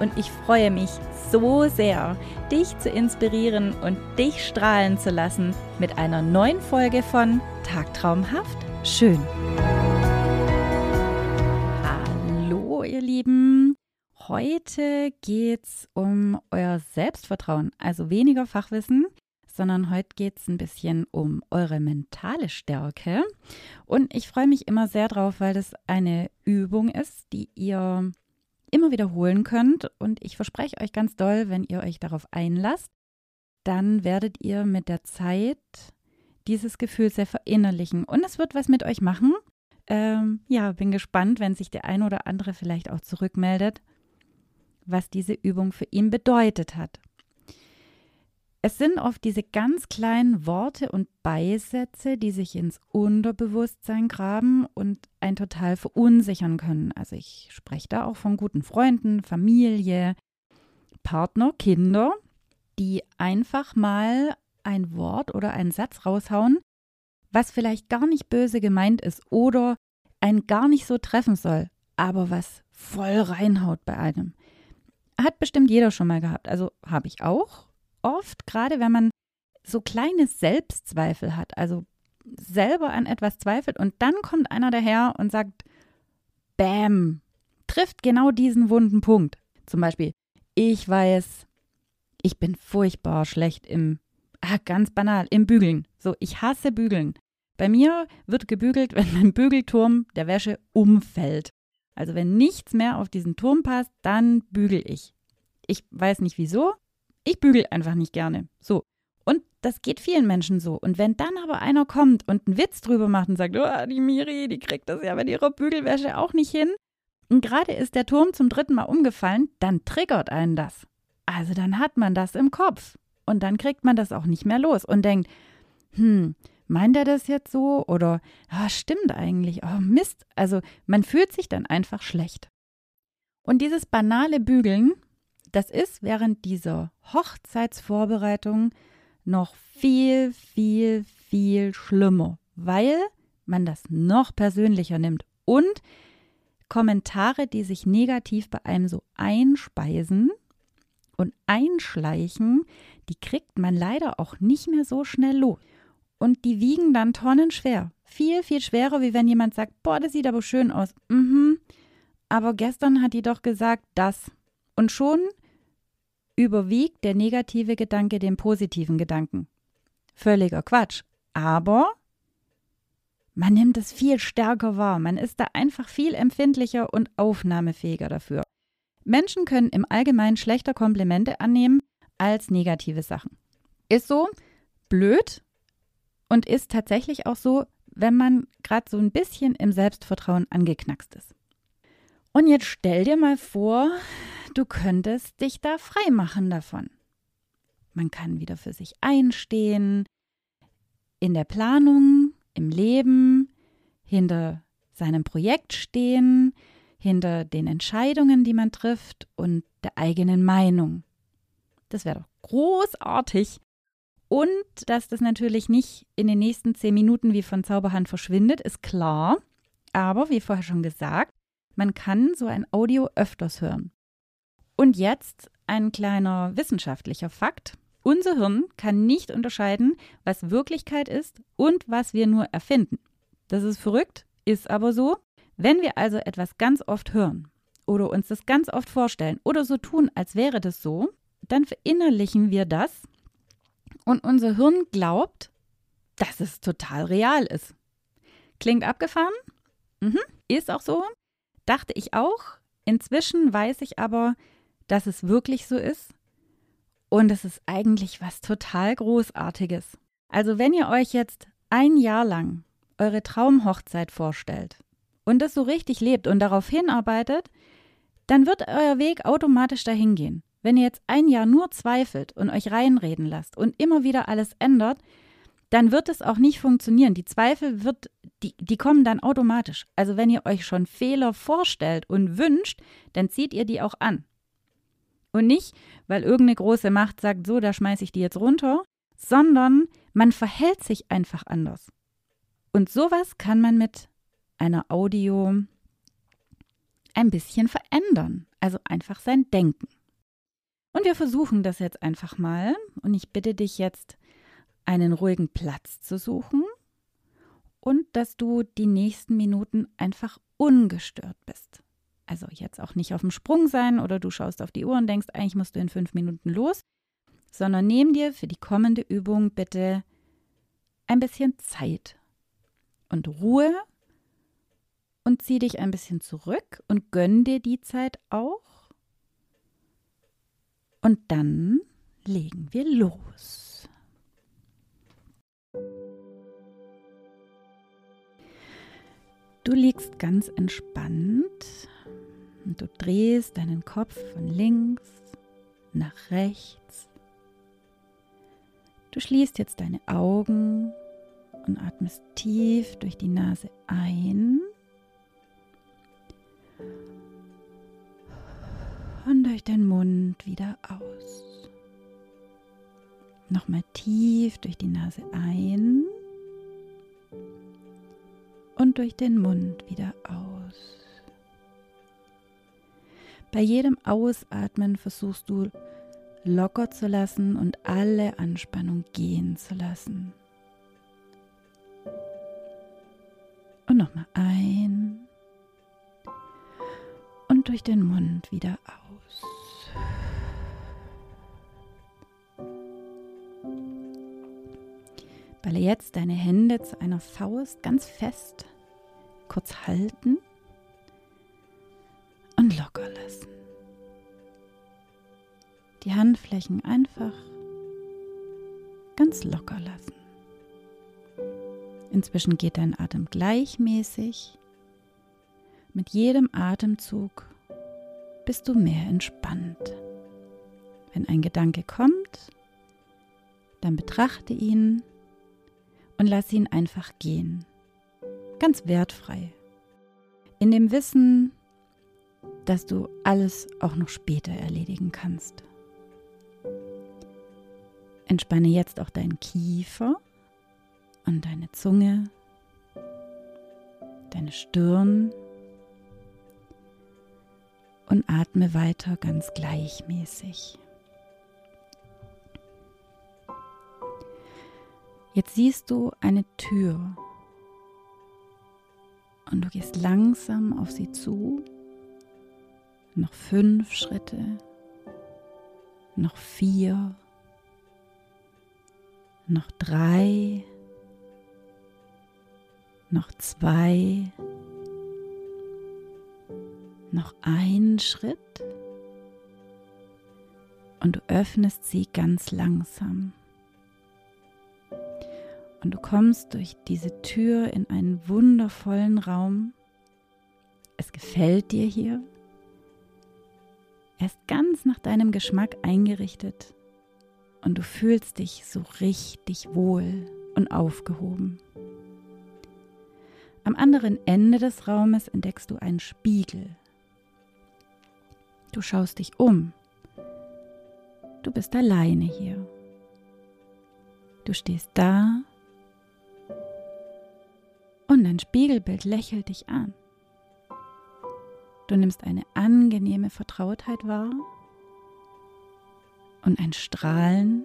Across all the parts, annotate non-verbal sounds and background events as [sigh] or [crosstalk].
und ich freue mich so sehr, dich zu inspirieren und dich strahlen zu lassen mit einer neuen Folge von Tagtraumhaft Schön. Hallo, ihr Lieben. Heute geht's um euer Selbstvertrauen, also weniger Fachwissen, sondern heute geht es ein bisschen um eure mentale Stärke. Und ich freue mich immer sehr drauf, weil das eine Übung ist, die ihr immer wiederholen könnt. Und ich verspreche euch ganz doll, wenn ihr euch darauf einlasst, dann werdet ihr mit der Zeit dieses Gefühl sehr verinnerlichen. Und es wird was mit euch machen. Ähm, ja, bin gespannt, wenn sich der ein oder andere vielleicht auch zurückmeldet, was diese Übung für ihn bedeutet hat. Es sind oft diese ganz kleinen Worte und Beisätze, die sich ins Unterbewusstsein graben und einen total verunsichern können. Also ich spreche da auch von guten Freunden, Familie, Partner, Kinder, die einfach mal ein Wort oder einen Satz raushauen, was vielleicht gar nicht böse gemeint ist oder einen gar nicht so treffen soll, aber was voll reinhaut bei einem. Hat bestimmt jeder schon mal gehabt. Also habe ich auch oft, gerade wenn man so kleine Selbstzweifel hat, also selber an etwas zweifelt und dann kommt einer daher und sagt, Bäm, trifft genau diesen wunden Punkt. Zum Beispiel, ich weiß, ich bin furchtbar schlecht im, ah, ganz banal, im Bügeln. So, ich hasse Bügeln. Bei mir wird gebügelt, [laughs] wenn mein Bügelturm der Wäsche umfällt. Also wenn nichts mehr auf diesen Turm passt, dann bügel ich. Ich weiß nicht wieso, ich bügel einfach nicht gerne. So. Und das geht vielen Menschen so. Und wenn dann aber einer kommt und einen Witz drüber macht und sagt, oh, die Miri, die kriegt das ja mit ihrer Bügelwäsche auch nicht hin. Und gerade ist der Turm zum dritten Mal umgefallen, dann triggert einen das. Also dann hat man das im Kopf. Und dann kriegt man das auch nicht mehr los und denkt, hm, meint er das jetzt so? Oder, ah, stimmt eigentlich, oh Mist. Also man fühlt sich dann einfach schlecht. Und dieses banale Bügeln das ist während dieser Hochzeitsvorbereitung noch viel, viel, viel schlimmer, weil man das noch persönlicher nimmt und Kommentare, die sich negativ bei einem so einspeisen und einschleichen, die kriegt man leider auch nicht mehr so schnell los. Und die wiegen dann tonnenschwer. Viel, viel schwerer, wie wenn jemand sagt, boah, das sieht aber schön aus. Mhm. Aber gestern hat die doch gesagt, das. Und schon überwiegt der negative Gedanke den positiven Gedanken. Völliger Quatsch. Aber man nimmt es viel stärker wahr. Man ist da einfach viel empfindlicher und aufnahmefähiger dafür. Menschen können im Allgemeinen schlechter Komplimente annehmen als negative Sachen. Ist so blöd und ist tatsächlich auch so, wenn man gerade so ein bisschen im Selbstvertrauen angeknackst ist. Und jetzt stell dir mal vor, du könntest dich da frei machen davon. Man kann wieder für sich einstehen, in der Planung, im Leben, hinter seinem Projekt stehen, hinter den Entscheidungen, die man trifft und der eigenen Meinung. Das wäre doch großartig. Und dass das natürlich nicht in den nächsten zehn Minuten wie von Zauberhand verschwindet, ist klar. Aber wie vorher schon gesagt, man kann so ein Audio öfters hören. Und jetzt ein kleiner wissenschaftlicher Fakt. Unser Hirn kann nicht unterscheiden, was Wirklichkeit ist und was wir nur erfinden. Das ist verrückt, ist aber so. Wenn wir also etwas ganz oft hören oder uns das ganz oft vorstellen oder so tun, als wäre das so, dann verinnerlichen wir das und unser Hirn glaubt, dass es total real ist. Klingt abgefahren? Mhm, ist auch so. Dachte ich auch. Inzwischen weiß ich aber, dass es wirklich so ist. Und es ist eigentlich was total Großartiges. Also wenn ihr euch jetzt ein Jahr lang eure Traumhochzeit vorstellt und das so richtig lebt und darauf hinarbeitet, dann wird euer Weg automatisch dahin gehen. Wenn ihr jetzt ein Jahr nur zweifelt und euch reinreden lasst und immer wieder alles ändert, dann wird es auch nicht funktionieren. Die Zweifel wird, die, die kommen dann automatisch. Also wenn ihr euch schon Fehler vorstellt und wünscht, dann zieht ihr die auch an. Und nicht, weil irgendeine große Macht sagt, so, da schmeiße ich die jetzt runter, sondern man verhält sich einfach anders. Und sowas kann man mit einer Audio ein bisschen verändern. Also einfach sein Denken. Und wir versuchen das jetzt einfach mal. Und ich bitte dich jetzt, einen ruhigen Platz zu suchen und dass du die nächsten Minuten einfach ungestört bist. Also jetzt auch nicht auf dem Sprung sein oder du schaust auf die Uhr und denkst, eigentlich musst du in fünf Minuten los, sondern nimm dir für die kommende Übung bitte ein bisschen Zeit und Ruhe und zieh dich ein bisschen zurück und gönn dir die Zeit auch. Und dann legen wir los. Du liegst ganz entspannt und du drehst deinen Kopf von links nach rechts. Du schließt jetzt deine Augen und atmest tief durch die Nase ein und durch den Mund wieder aus. Nochmal tief durch die Nase ein und durch den Mund wieder aus. Bei jedem Ausatmen versuchst du locker zu lassen und alle Anspannung gehen zu lassen. Und nochmal ein und durch den Mund wieder aus. Balle jetzt deine Hände zu einer Faust ganz fest, kurz halten Die Handflächen einfach ganz locker lassen. Inzwischen geht dein Atem gleichmäßig. Mit jedem Atemzug bist du mehr entspannt. Wenn ein Gedanke kommt, dann betrachte ihn und lass ihn einfach gehen. Ganz wertfrei. In dem Wissen, dass du alles auch noch später erledigen kannst. Entspanne jetzt auch deinen Kiefer und deine Zunge, deine Stirn und atme weiter ganz gleichmäßig. Jetzt siehst du eine Tür und du gehst langsam auf sie zu. Noch fünf Schritte, noch vier, noch drei, noch zwei, noch einen Schritt und du öffnest sie ganz langsam. Und du kommst durch diese Tür in einen wundervollen Raum. Es gefällt dir hier. Er ist ganz nach deinem Geschmack eingerichtet und du fühlst dich so richtig wohl und aufgehoben. Am anderen Ende des Raumes entdeckst du einen Spiegel. Du schaust dich um. Du bist alleine hier. Du stehst da und dein Spiegelbild lächelt dich an. Du nimmst eine angenehme Vertrautheit wahr und ein Strahlen,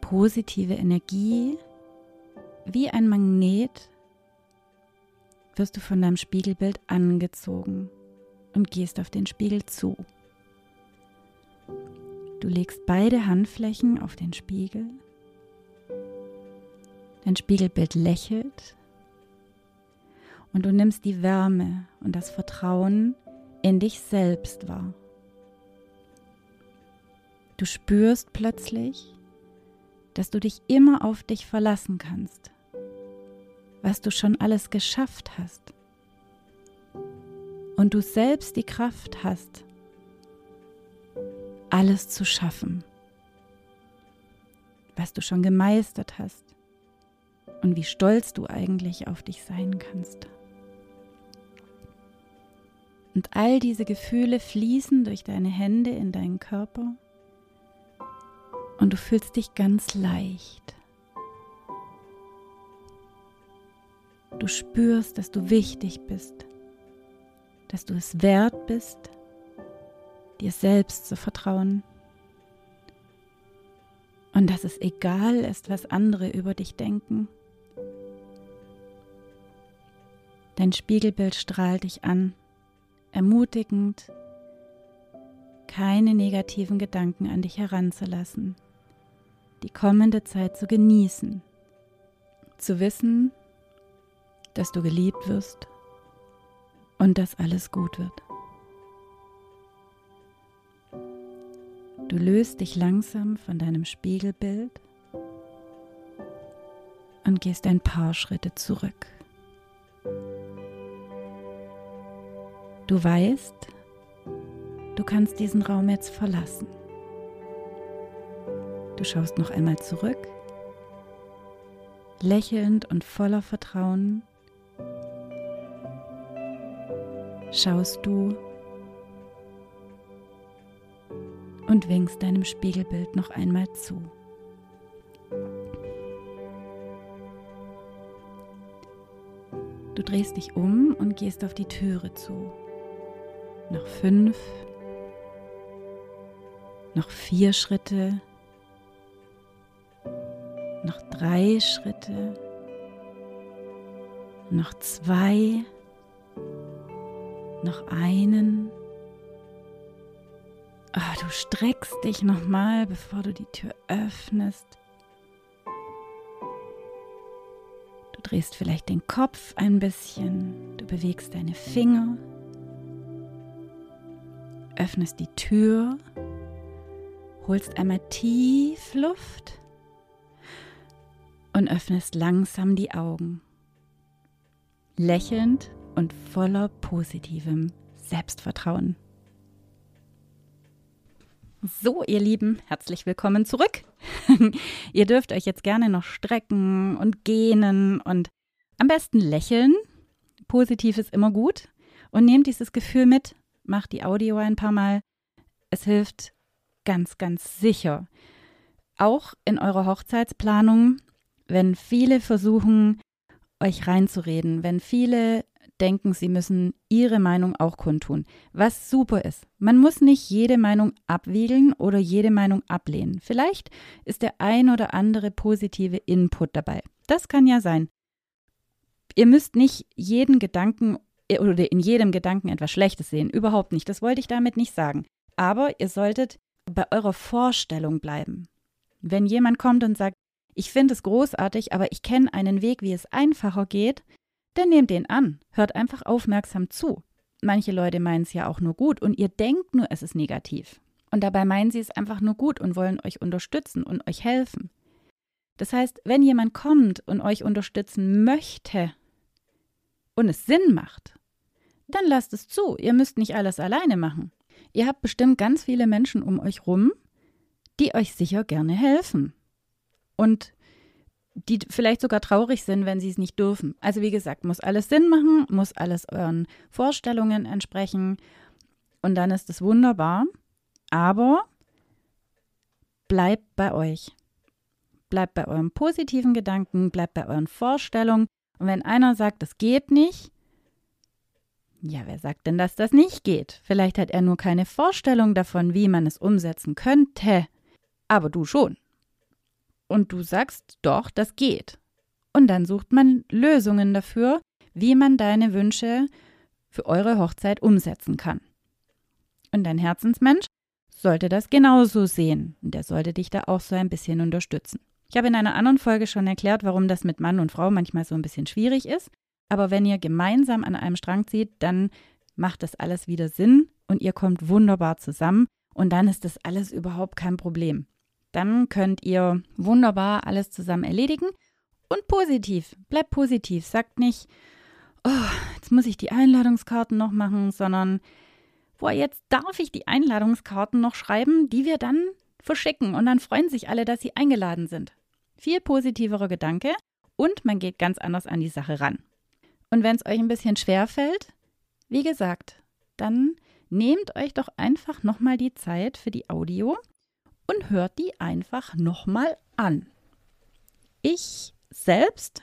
positive Energie, wie ein Magnet wirst du von deinem Spiegelbild angezogen und gehst auf den Spiegel zu. Du legst beide Handflächen auf den Spiegel. Dein Spiegelbild lächelt und du nimmst die Wärme und das Vertrauen in dich selbst wahr. Du spürst plötzlich, dass du dich immer auf dich verlassen kannst, was du schon alles geschafft hast und du selbst die Kraft hast, alles zu schaffen, was du schon gemeistert hast und wie stolz du eigentlich auf dich sein kannst. Und all diese Gefühle fließen durch deine Hände in deinen Körper und du fühlst dich ganz leicht. Du spürst, dass du wichtig bist, dass du es wert bist, dir selbst zu vertrauen und dass es egal ist, was andere über dich denken. Dein Spiegelbild strahlt dich an, ermutigend, keine negativen Gedanken an dich heranzulassen, die kommende Zeit zu genießen, zu wissen, dass du geliebt wirst und dass alles gut wird. Du löst dich langsam von deinem Spiegelbild und gehst ein paar Schritte zurück. Du weißt, du kannst diesen Raum jetzt verlassen. Du schaust noch einmal zurück, lächelnd und voller Vertrauen. Schaust du und winkst deinem Spiegelbild noch einmal zu. Du drehst dich um und gehst auf die Türe zu. Noch fünf, noch vier Schritte, drei Schritte, noch zwei, noch einen. Oh, du streckst dich nochmal, bevor du die Tür öffnest. Du drehst vielleicht den Kopf ein bisschen, du bewegst deine Finger öffnest die Tür, holst einmal tief Luft und öffnest langsam die Augen, lächelnd und voller positivem Selbstvertrauen. So, ihr Lieben, herzlich willkommen zurück. [laughs] ihr dürft euch jetzt gerne noch strecken und gähnen und am besten lächeln. Positiv ist immer gut. Und nehmt dieses Gefühl mit, macht die Audio ein paar Mal. Es hilft ganz, ganz sicher. Auch in eurer Hochzeitsplanung, wenn viele versuchen, euch reinzureden, wenn viele denken, sie müssen ihre Meinung auch kundtun, was super ist. Man muss nicht jede Meinung abwiegeln oder jede Meinung ablehnen. Vielleicht ist der ein oder andere positive Input dabei. Das kann ja sein. Ihr müsst nicht jeden Gedanken oder in jedem Gedanken etwas Schlechtes sehen. Überhaupt nicht. Das wollte ich damit nicht sagen. Aber ihr solltet bei eurer Vorstellung bleiben. Wenn jemand kommt und sagt, ich finde es großartig, aber ich kenne einen Weg, wie es einfacher geht, dann nehmt den an. Hört einfach aufmerksam zu. Manche Leute meinen es ja auch nur gut und ihr denkt nur, es ist negativ. Und dabei meinen sie es einfach nur gut und wollen euch unterstützen und euch helfen. Das heißt, wenn jemand kommt und euch unterstützen möchte, und es Sinn macht, dann lasst es zu. Ihr müsst nicht alles alleine machen. Ihr habt bestimmt ganz viele Menschen um euch rum, die euch sicher gerne helfen. Und die vielleicht sogar traurig sind, wenn sie es nicht dürfen. Also wie gesagt, muss alles Sinn machen, muss alles euren Vorstellungen entsprechen und dann ist es wunderbar. Aber bleibt bei euch. Bleibt bei euren positiven Gedanken, bleibt bei euren Vorstellungen und wenn einer sagt, das geht nicht, ja, wer sagt denn, dass das nicht geht? Vielleicht hat er nur keine Vorstellung davon, wie man es umsetzen könnte. Aber du schon. Und du sagst, doch, das geht. Und dann sucht man Lösungen dafür, wie man deine Wünsche für eure Hochzeit umsetzen kann. Und dein Herzensmensch sollte das genauso sehen. Und der sollte dich da auch so ein bisschen unterstützen. Ich habe in einer anderen Folge schon erklärt, warum das mit Mann und Frau manchmal so ein bisschen schwierig ist. Aber wenn ihr gemeinsam an einem Strang zieht, dann macht das alles wieder Sinn und ihr kommt wunderbar zusammen und dann ist das alles überhaupt kein Problem. Dann könnt ihr wunderbar alles zusammen erledigen und positiv. Bleibt positiv. Sagt nicht, oh, jetzt muss ich die Einladungskarten noch machen, sondern, boah, jetzt darf ich die Einladungskarten noch schreiben, die wir dann verschicken und dann freuen sich alle, dass sie eingeladen sind. Viel positiverer Gedanke und man geht ganz anders an die Sache ran. Und wenn es euch ein bisschen schwer fällt, wie gesagt, dann nehmt euch doch einfach nochmal die Zeit für die Audio und hört die einfach nochmal an. Ich selbst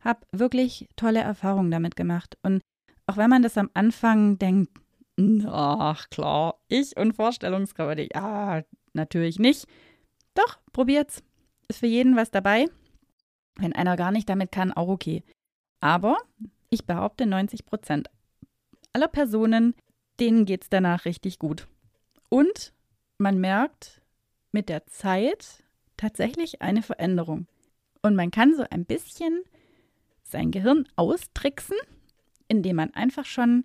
habe wirklich tolle Erfahrungen damit gemacht. Und auch wenn man das am Anfang denkt, ach klar, ich und Vorstellungskraft, ja, natürlich nicht. Doch, probiert's. Ist für jeden was dabei. Wenn einer gar nicht damit kann, auch okay. Aber ich behaupte, 90 Prozent aller Personen, denen geht es danach richtig gut. Und man merkt mit der Zeit tatsächlich eine Veränderung. Und man kann so ein bisschen sein Gehirn austricksen, indem man einfach schon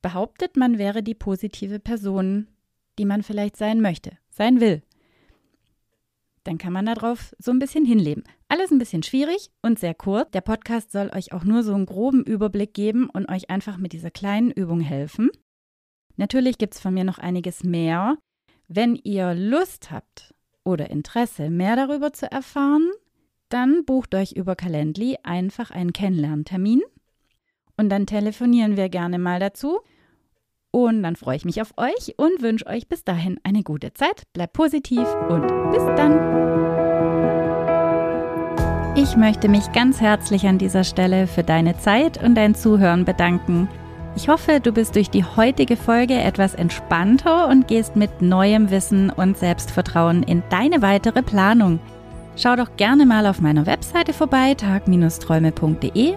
behauptet, man wäre die positive Person, die man vielleicht sein möchte, sein will. Dann kann man darauf so ein bisschen hinleben. Alles ein bisschen schwierig und sehr kurz. Der Podcast soll euch auch nur so einen groben Überblick geben und euch einfach mit dieser kleinen Übung helfen. Natürlich gibt es von mir noch einiges mehr. Wenn ihr Lust habt oder Interesse, mehr darüber zu erfahren, dann bucht euch über Calendly einfach einen Kennenlerntermin und dann telefonieren wir gerne mal dazu. Und dann freue ich mich auf euch und wünsche euch bis dahin eine gute Zeit. Bleibt positiv und bis dann. Ich möchte mich ganz herzlich an dieser Stelle für deine Zeit und dein Zuhören bedanken. Ich hoffe, du bist durch die heutige Folge etwas entspannter und gehst mit neuem Wissen und Selbstvertrauen in deine weitere Planung. Schau doch gerne mal auf meiner Webseite vorbei, tag-träume.de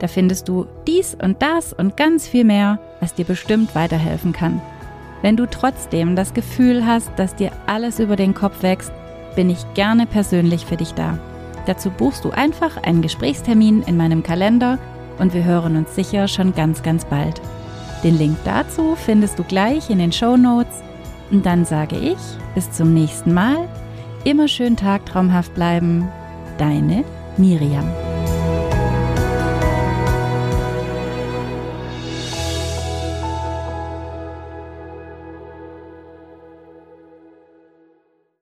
da findest du dies und das und ganz viel mehr, was dir bestimmt weiterhelfen kann. Wenn du trotzdem das Gefühl hast, dass dir alles über den Kopf wächst, bin ich gerne persönlich für dich da. Dazu buchst du einfach einen Gesprächstermin in meinem Kalender und wir hören uns sicher schon ganz, ganz bald. Den Link dazu findest du gleich in den Show Notes. Und dann sage ich, bis zum nächsten Mal. Immer schön tagtraumhaft bleiben. Deine Miriam.